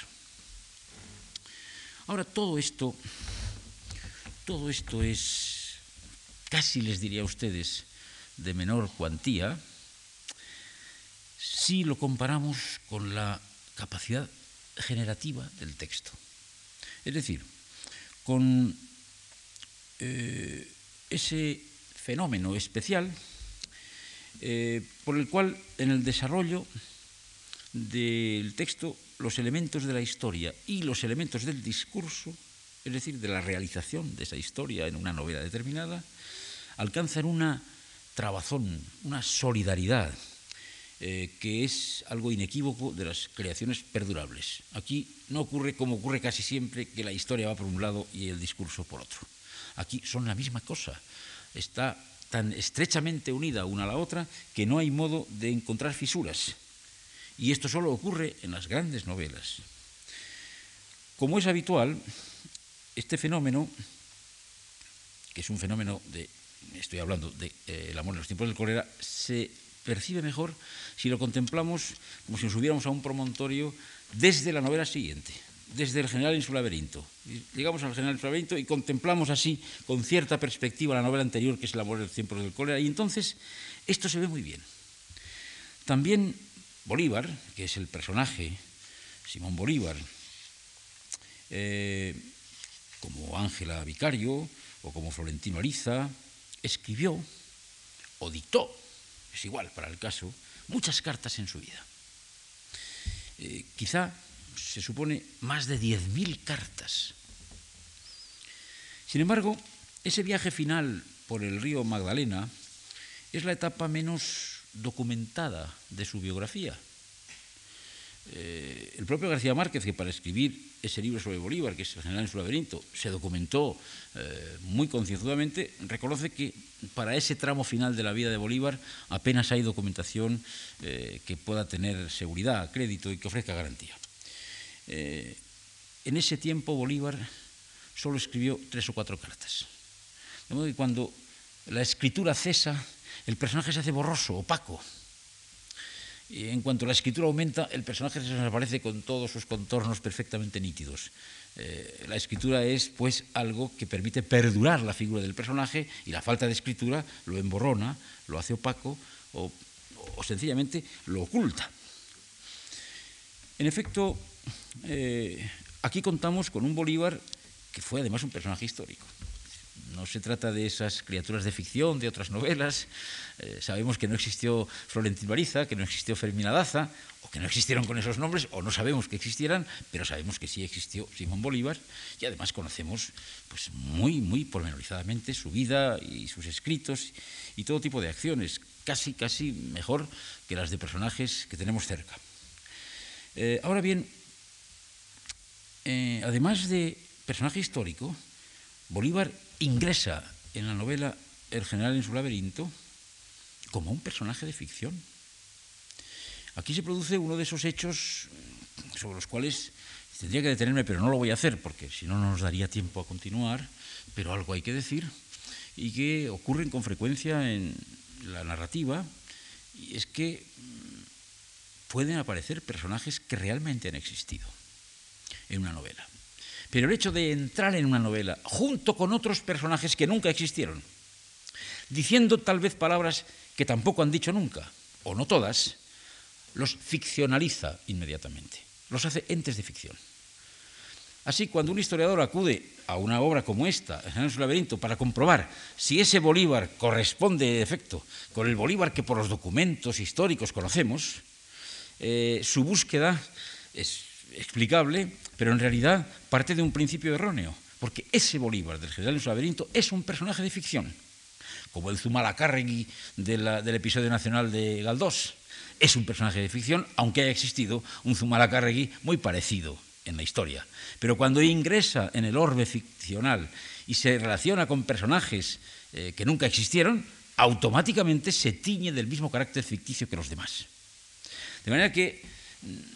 Ahora, todo esto, todo esto es, casi les diría a ustedes, de menor cuantía, si lo comparamos con la capacidad generativa del texto. Es decir, con eh, ese fenómeno especial eh, por el cual en el desarrollo del texto los elementos de la historia y los elementos del discurso, es decir, de la realización de esa historia en una novela determinada, alcanzan una trabazón, una solidaridad, eh, que es algo inequívoco de las creaciones perdurables. Aquí no ocurre como ocurre casi siempre que la historia va por un lado y el discurso por otro. Aquí son la misma cosa. Está tan estrechamente unida una a la otra que no hay modo de encontrar fisuras. Y esto solo ocurre en las grandes novelas. Como es habitual, este fenómeno, que es un fenómeno de, estoy hablando de, eh, amor en los tiempos del cólera, se percibe mejor si lo contemplamos como si nos subiéramos a un promontorio desde la novela siguiente desde el general en su laberinto. Llegamos al general en su laberinto y contemplamos así, con cierta perspectiva, la novela anterior, que es El amor del tiempo del cólera, y entonces esto se ve muy bien. También Bolívar, que es el personaje, Simón Bolívar, eh, como Ángela Vicario o como Florentino Ariza, escribió o dictó, es igual para el caso, muchas cartas en su vida. Eh, quizá se supone, más de 10.000 cartas. Sin embargo, ese viaje final por el río Magdalena es la etapa menos documentada de su biografía. Eh, el propio García Márquez, que para escribir ese libro sobre Bolívar, que es el general en su laberinto, se documentó eh, muy concienzudamente, reconoce que para ese tramo final de la vida de Bolívar apenas hay documentación eh, que pueda tener seguridad, crédito y que ofrezca garantía. Eh, en ese tiempo Bolívar solo escribió tres o cuatro cartas. De modo que cuando la escritura cesa, el personaje se hace borroso, opaco. Y en cuanto la escritura aumenta, el personaje se desaparece con todos sus contornos perfectamente nítidos. Eh, la escritura es, pues, algo que permite perdurar la figura del personaje y la falta de escritura lo emborrona, lo hace opaco o sencillamente lo oculta. En efecto, eh, aquí contamos con un Bolívar que fue además un personaje histórico. No se trata de esas criaturas de ficción, de otras novelas. Eh, sabemos que no existió Florentín Bariza, que no existió Fermín Daza, o que no existieron con esos nombres, o no sabemos que existieran, pero sabemos que sí existió Simón Bolívar, y además conocemos pues, muy, muy pormenorizadamente su vida y sus escritos y todo tipo de acciones, casi, casi mejor que las de personajes que tenemos cerca. Eh, ahora bien, eh, además de personaje histórico, Bolívar ingresa en la novela El general en su laberinto como un personaje de ficción. Aquí se produce uno de esos hechos sobre los cuales tendría que detenerme, pero no lo voy a hacer porque si no, no nos daría tiempo a continuar, pero algo hay que decir, y que ocurren con frecuencia en la narrativa, y es que mm, pueden aparecer personajes que realmente han existido en una novela. Pero el hecho de entrar en una novela junto con otros personajes que nunca existieron, diciendo tal vez palabras que tampoco han dicho nunca, o no todas, los ficcionaliza inmediatamente, los hace entes de ficción. Así, cuando un historiador acude a una obra como esta, El su laberinto, para comprobar si ese Bolívar corresponde, de efecto, con el Bolívar que por los documentos históricos conocemos, eh, su búsqueda es explicable, pero en realidad parte de un principio erróneo, porque ese Bolívar del general en su laberinto es un personaje de ficción, como el Zumalacárregui del episodio nacional de Galdós. Es un personaje de ficción, aunque haya existido un Zumalacárregui muy parecido en la historia. Pero cuando ingresa en el orbe ficcional y se relaciona con personajes eh, que nunca existieron, automáticamente se tiñe del mismo carácter ficticio que los demás. De manera que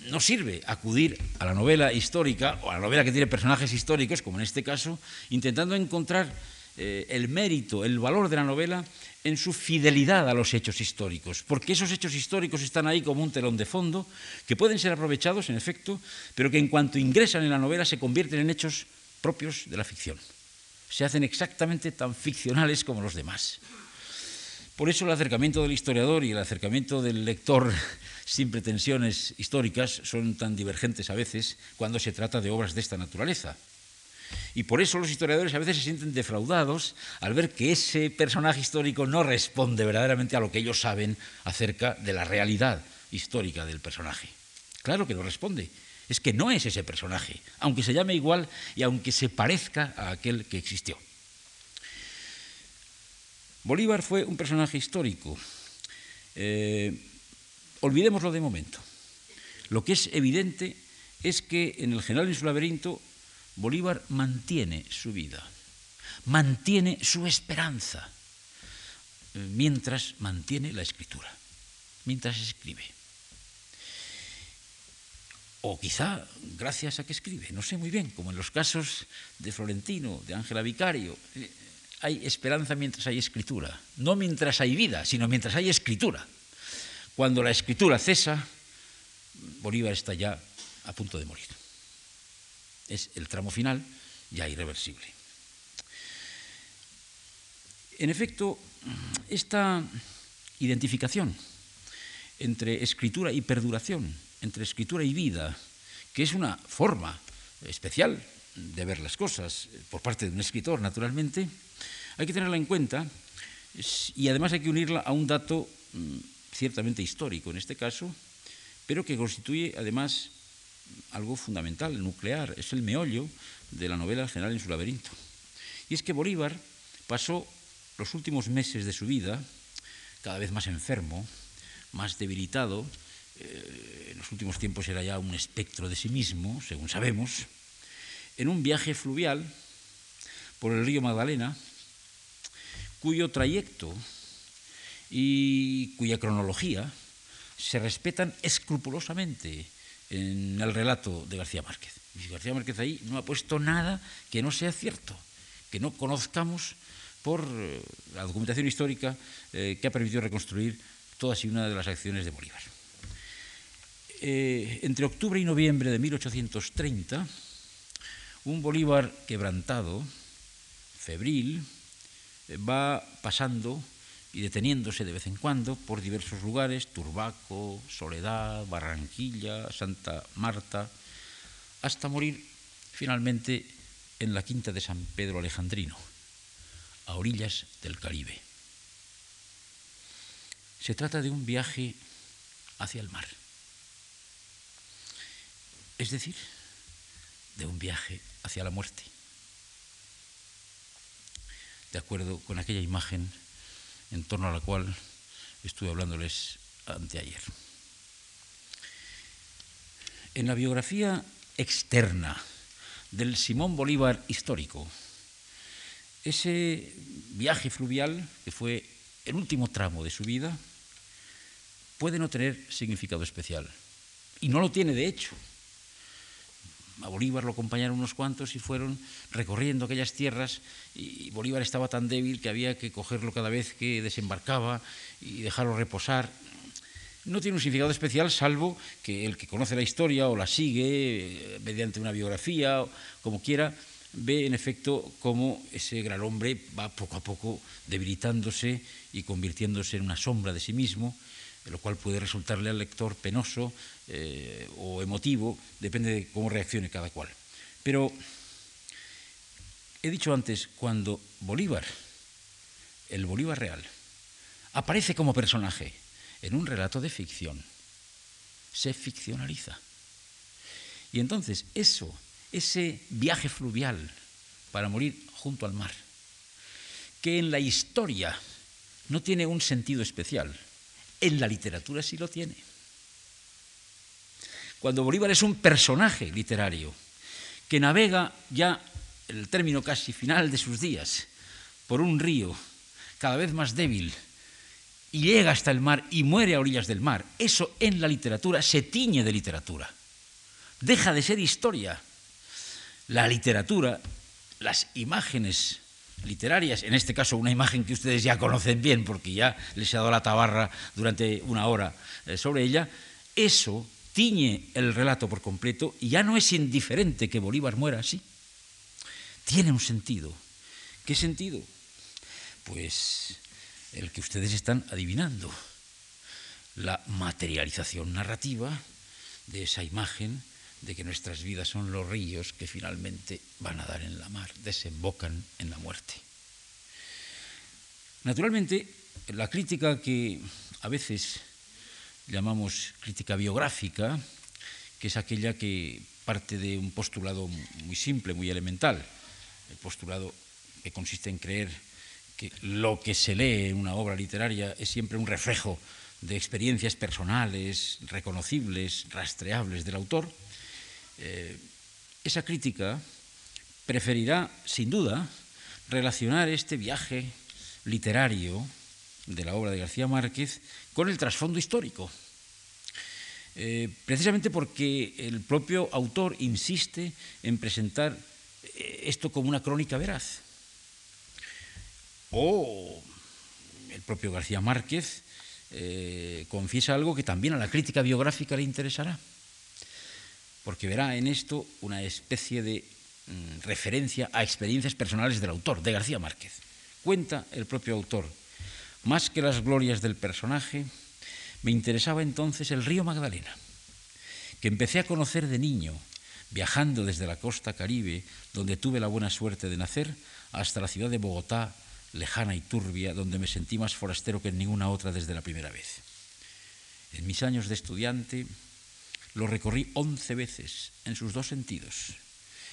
no sirve acudir a la novela histórica o a la novela que tiene personajes históricos, como en este caso, intentando encontrar eh, el mérito, el valor de la novela en su fidelidad a los hechos históricos, porque esos hechos históricos están ahí como un telón de fondo, que pueden ser aprovechados, en efecto, pero que en cuanto ingresan en la novela se convierten en hechos propios de la ficción. Se hacen exactamente tan ficcionales como los demás. Por eso el acercamiento del historiador y el acercamiento del lector sin pretensiones históricas son tan divergentes a veces cuando se trata de obras de esta naturaleza. Y por eso los historiadores a veces se sienten defraudados al ver que ese personaje histórico no responde verdaderamente a lo que ellos saben acerca de la realidad histórica del personaje. Claro que no responde. Es que no es ese personaje, aunque se llame igual y aunque se parezca a aquel que existió. Bolívar fue un personaje histórico. Eh, Olvidémoslo de momento. Lo que es evidente es que en el general en su laberinto Bolívar mantiene su vida, mantiene su esperanza, eh, mientras mantiene la escritura, mientras escribe. O quizá gracias a que escribe, no sé muy bien, como en los casos de Florentino, de Ángela Vicario, eh, hay esperanza mientras hay escritura, no mientras hay vida, sino mientras hay escritura. Cuando la escritura cesa, Bolívar está ya a punto de morir. Es el tramo final ya irreversible. En efecto, esta identificación entre escritura y perduración, entre escritura y vida, que es una forma especial de ver las cosas por parte de un escritor, naturalmente, hay que tenerla en cuenta y además hay que unirla a un dato mm, ciertamente histórico en este caso, pero que constituye además algo fundamental, nuclear, es el meollo de la novela general en su laberinto. Y es que Bolívar pasó los últimos meses de su vida cada vez más enfermo, más debilitado, eh, en los últimos tiempos era ya un espectro de sí mismo, según sabemos, en un viaje fluvial por el río Magdalena, cuyo trayecto y cuya cronología se respetan escrupulosamente en el relato de García Márquez. Y García Márquez ahí no ha puesto nada que no sea cierto, que no conozcamos por eh, la documentación histórica eh, que ha permitido reconstruir todas y una de las acciones de Bolívar. Eh, entre octubre y noviembre de 1830, un Bolívar quebrantado, febril, va pasando y deteniéndose de vez en cuando por diversos lugares, Turbaco, Soledad, Barranquilla, Santa Marta, hasta morir finalmente en la quinta de San Pedro Alejandrino, a orillas del Caribe. Se trata de un viaje hacia el mar, es decir, de un viaje hacia la muerte, de acuerdo con aquella imagen en torno a la cual estuve hablándoles anteayer. En la biografía externa del Simón Bolívar histórico, ese viaje fluvial, que fue el último tramo de su vida, puede no tener significado especial. Y no lo tiene, de hecho. A Bolívar lo acompañaron unos cuantos y fueron recorriendo aquellas tierras y Bolívar estaba tan débil que había que cogerlo cada vez que desembarcaba y dejarlo reposar. No tiene un significado especial salvo que el que conoce la historia o la sigue eh, mediante una biografía, como quiera, ve en efecto cómo ese gran hombre va poco a poco debilitándose y convirtiéndose en una sombra de sí mismo, lo cual puede resultarle al lector penoso eh, o emotivo, depende de cómo reaccione cada cual. Pero he dicho antes, cuando Bolívar, el Bolívar real, aparece como personaje, en un relato de ficción se ficcionaliza. Y entonces eso, ese viaje fluvial para morir junto al mar, que en la historia no tiene un sentido especial, en la literatura sí lo tiene. Cuando Bolívar es un personaje literario que navega ya, el término casi final de sus días, por un río cada vez más débil, y llega hasta el mar y muere a orillas del mar, eso en la literatura se tiñe de literatura. Deja de ser historia. La literatura, las imágenes literarias, en este caso una imagen que ustedes ya conocen bien porque ya les he dado la tabarra durante una hora eh, sobre ella, eso tiñe el relato por completo y ya no es indiferente que Bolívar muera así. Tiene un sentido. ¿Qué sentido? Pues el que ustedes están adivinando, la materialización narrativa de esa imagen de que nuestras vidas son los ríos que finalmente van a dar en la mar, desembocan en la muerte. Naturalmente, la crítica que a veces llamamos crítica biográfica, que es aquella que parte de un postulado muy simple, muy elemental, el postulado que consiste en creer que lo que se lee en una obra literaria es siempre un reflejo de experiencias personales, reconocibles, rastreables del autor, eh, esa crítica preferirá, sin duda, relacionar este viaje literario de la obra de García Márquez con el trasfondo histórico. Eh, precisamente porque el propio autor insiste en presentar eh, esto como una crónica veraz o el propio García Márquez confiesa algo que también a la crítica biográfica le interesará, porque verá en esto una especie de mm, referencia a experiencias personales del autor, de García Márquez. Cuenta el propio autor, más que las glorias del personaje, me interesaba entonces el río Magdalena, que empecé a conocer de niño, viajando desde la costa caribe, donde tuve la buena suerte de nacer, hasta la ciudad de Bogotá, lejana y turbia, donde me sentí más forastero que en ninguna otra desde la primera vez. En mis años de estudiante lo recorrí once veces en sus dos sentidos,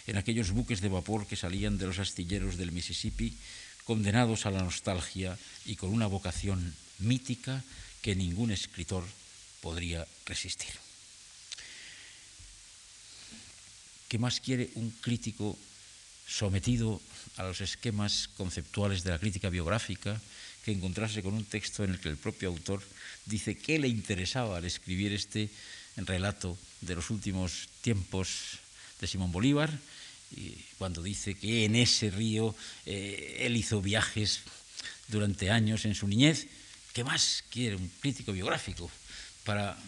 en aquellos buques de vapor que salían de los astilleros del Mississippi, condenados a la nostalgia y con una vocación mítica que ningún escritor podría resistir. ¿Qué más quiere un crítico sometido a los esquemas conceptuales de la crítica biográfica que encontrarse con un texto en el que el propio autor dice qué le interesaba al escribir este relato de los últimos tiempos de Simón Bolívar, cuando dice que en ese río eh, él hizo viajes durante años en su niñez. ¿Qué más quiere un crítico biográfico para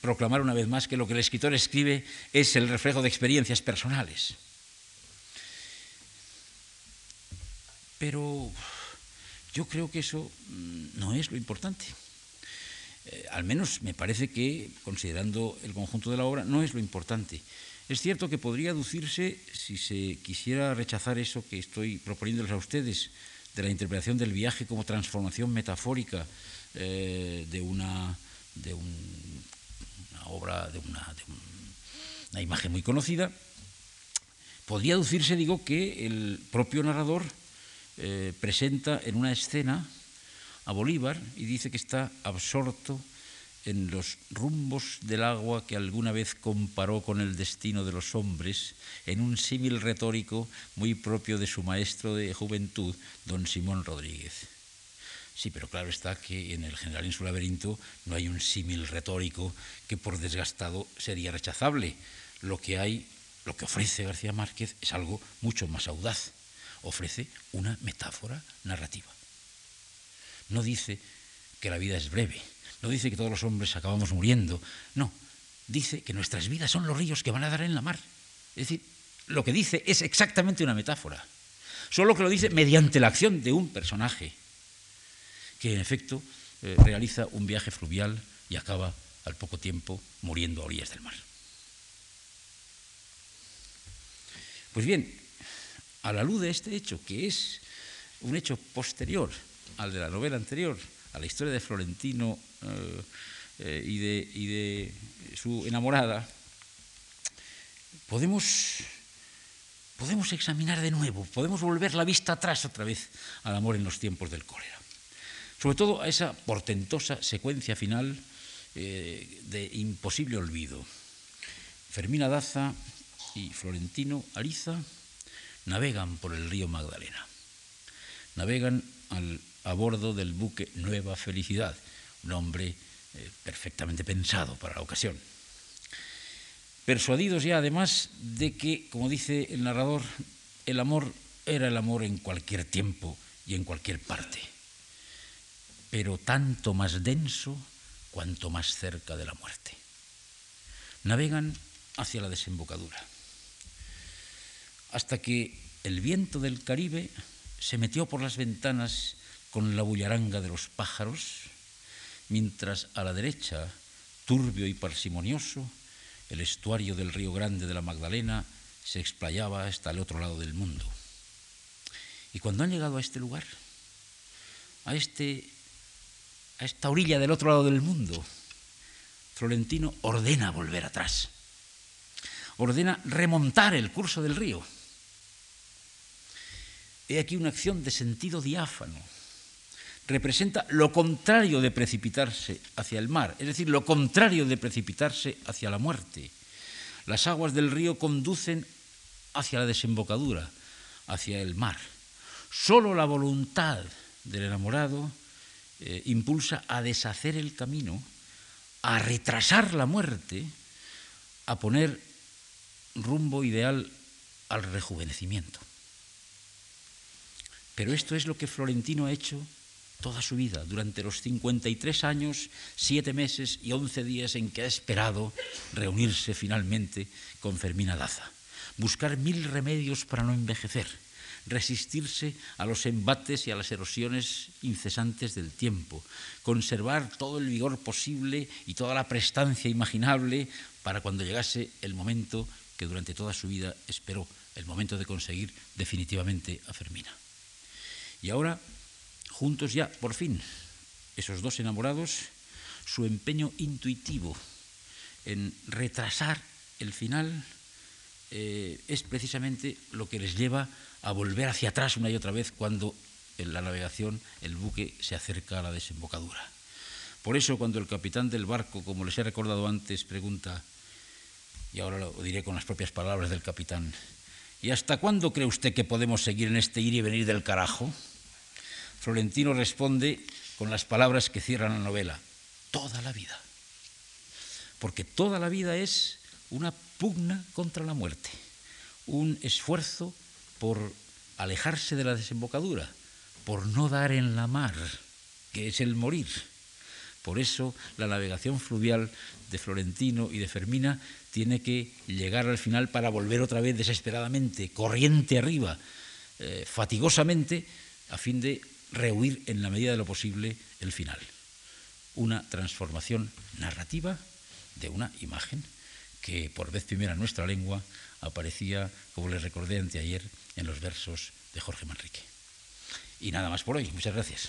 proclamar una vez más que lo que el escritor escribe es el reflejo de experiencias personales? Pero yo creo que eso mm, no es lo importante. Eh, al menos me parece que, considerando el conjunto de la obra, no es lo importante. Es cierto que podría aducirse, si se quisiera rechazar eso que estoy proponiéndoles a ustedes, de la interpretación del viaje como transformación metafórica eh, de, una, de una obra, de, una, una, imagen muy conocida, podría aducirse, digo, que el propio narrador eh, presenta en una escena a Bolívar y dice que está absorto en los rumbos del agua que alguna vez comparó con el destino de los hombres, en un símil retórico muy propio de su maestro de juventud, don Simón Rodríguez. Sí, pero claro está que en el general en su laberinto no hay un símil retórico que por desgastado sería rechazable. Lo que hay, lo que ofrece García Márquez es algo mucho más audaz. Ofrece una metáfora narrativa. No dice que la vida es breve, no dice que todos los hombres acabamos muriendo, no, dice que nuestras vidas son los ríos que van a dar en la mar. Es decir, lo que dice es exactamente una metáfora, solo que lo dice mediante la acción de un personaje que en efecto eh, realiza un viaje fluvial y acaba al poco tiempo muriendo a orillas del mar. Pues bien, a la luz de este hecho, que es un hecho posterior al de la novela anterior, a la historia de Florentino eh, eh, y, de, su enamorada, podemos, podemos examinar de nuevo, podemos volver la vista atrás otra vez al amor en los tiempos del cólera. Sobre todo a esa portentosa secuencia final eh, de imposible olvido. Fermina Daza y Florentino Ariza navegan por el río Magdalena. Navegan al a bordo del buque Nueva Felicidad, un hombre eh, perfectamente pensado para la ocasión. Persuadidos ya además de que, como dice el narrador, el amor era el amor en cualquier tiempo y en cualquier parte, pero tanto más denso cuanto más cerca de la muerte. Navegan hacia la desembocadura, hasta que el viento del Caribe se metió por las ventanas con la bullaranga de los pájaros, mientras a la derecha, turbio y parsimonioso, el estuario del río Grande de la Magdalena se explayaba hasta el otro lado del mundo. Y cuando han llegado a este lugar, a, este, a esta orilla del otro lado del mundo, Florentino ordena volver atrás, ordena remontar el curso del río. He aquí una acción de sentido diáfano, representa lo contrario de precipitarse hacia el mar, es decir, lo contrario de precipitarse hacia la muerte. Las aguas del río conducen hacia la desembocadura, hacia el mar. Solo la voluntad del enamorado eh, impulsa a deshacer el camino, a retrasar la muerte, a poner rumbo ideal al rejuvenecimiento. Pero esto es lo que Florentino ha hecho toda su vida, durante los 53 años, 7 meses y 11 días en que ha esperado reunirse finalmente con Fermina Daza. Buscar mil remedios para no envejecer, resistirse a los embates y a las erosiones incesantes del tiempo, conservar todo el vigor posible y toda la prestancia imaginable para cuando llegase el momento que durante toda su vida esperó, el momento de conseguir definitivamente a Fermina. Y ahora juntos ya, por fin, esos dos enamorados, su empeño intuitivo en retrasar el final eh, es precisamente lo que les lleva a volver hacia atrás una y otra vez cuando en la navegación el buque se acerca a la desembocadura. Por eso cuando el capitán del barco, como les he recordado antes, pregunta, y ahora lo diré con las propias palabras del capitán, ¿y hasta cuándo cree usted que podemos seguir en este ir y venir del carajo? Florentino responde con las palabras que cierran la novela, toda la vida. Porque toda la vida es una pugna contra la muerte, un esfuerzo por alejarse de la desembocadura, por no dar en la mar, que es el morir. Por eso la navegación fluvial de Florentino y de Fermina tiene que llegar al final para volver otra vez desesperadamente, corriente arriba, eh, fatigosamente, a fin de rehuir en la medida de lo posible el final. Una transformación narrativa de una imagen que por vez primera en nuestra lengua aparecía, como les recordé anteayer, en los versos de Jorge Manrique. Y nada más por hoy. Muchas gracias.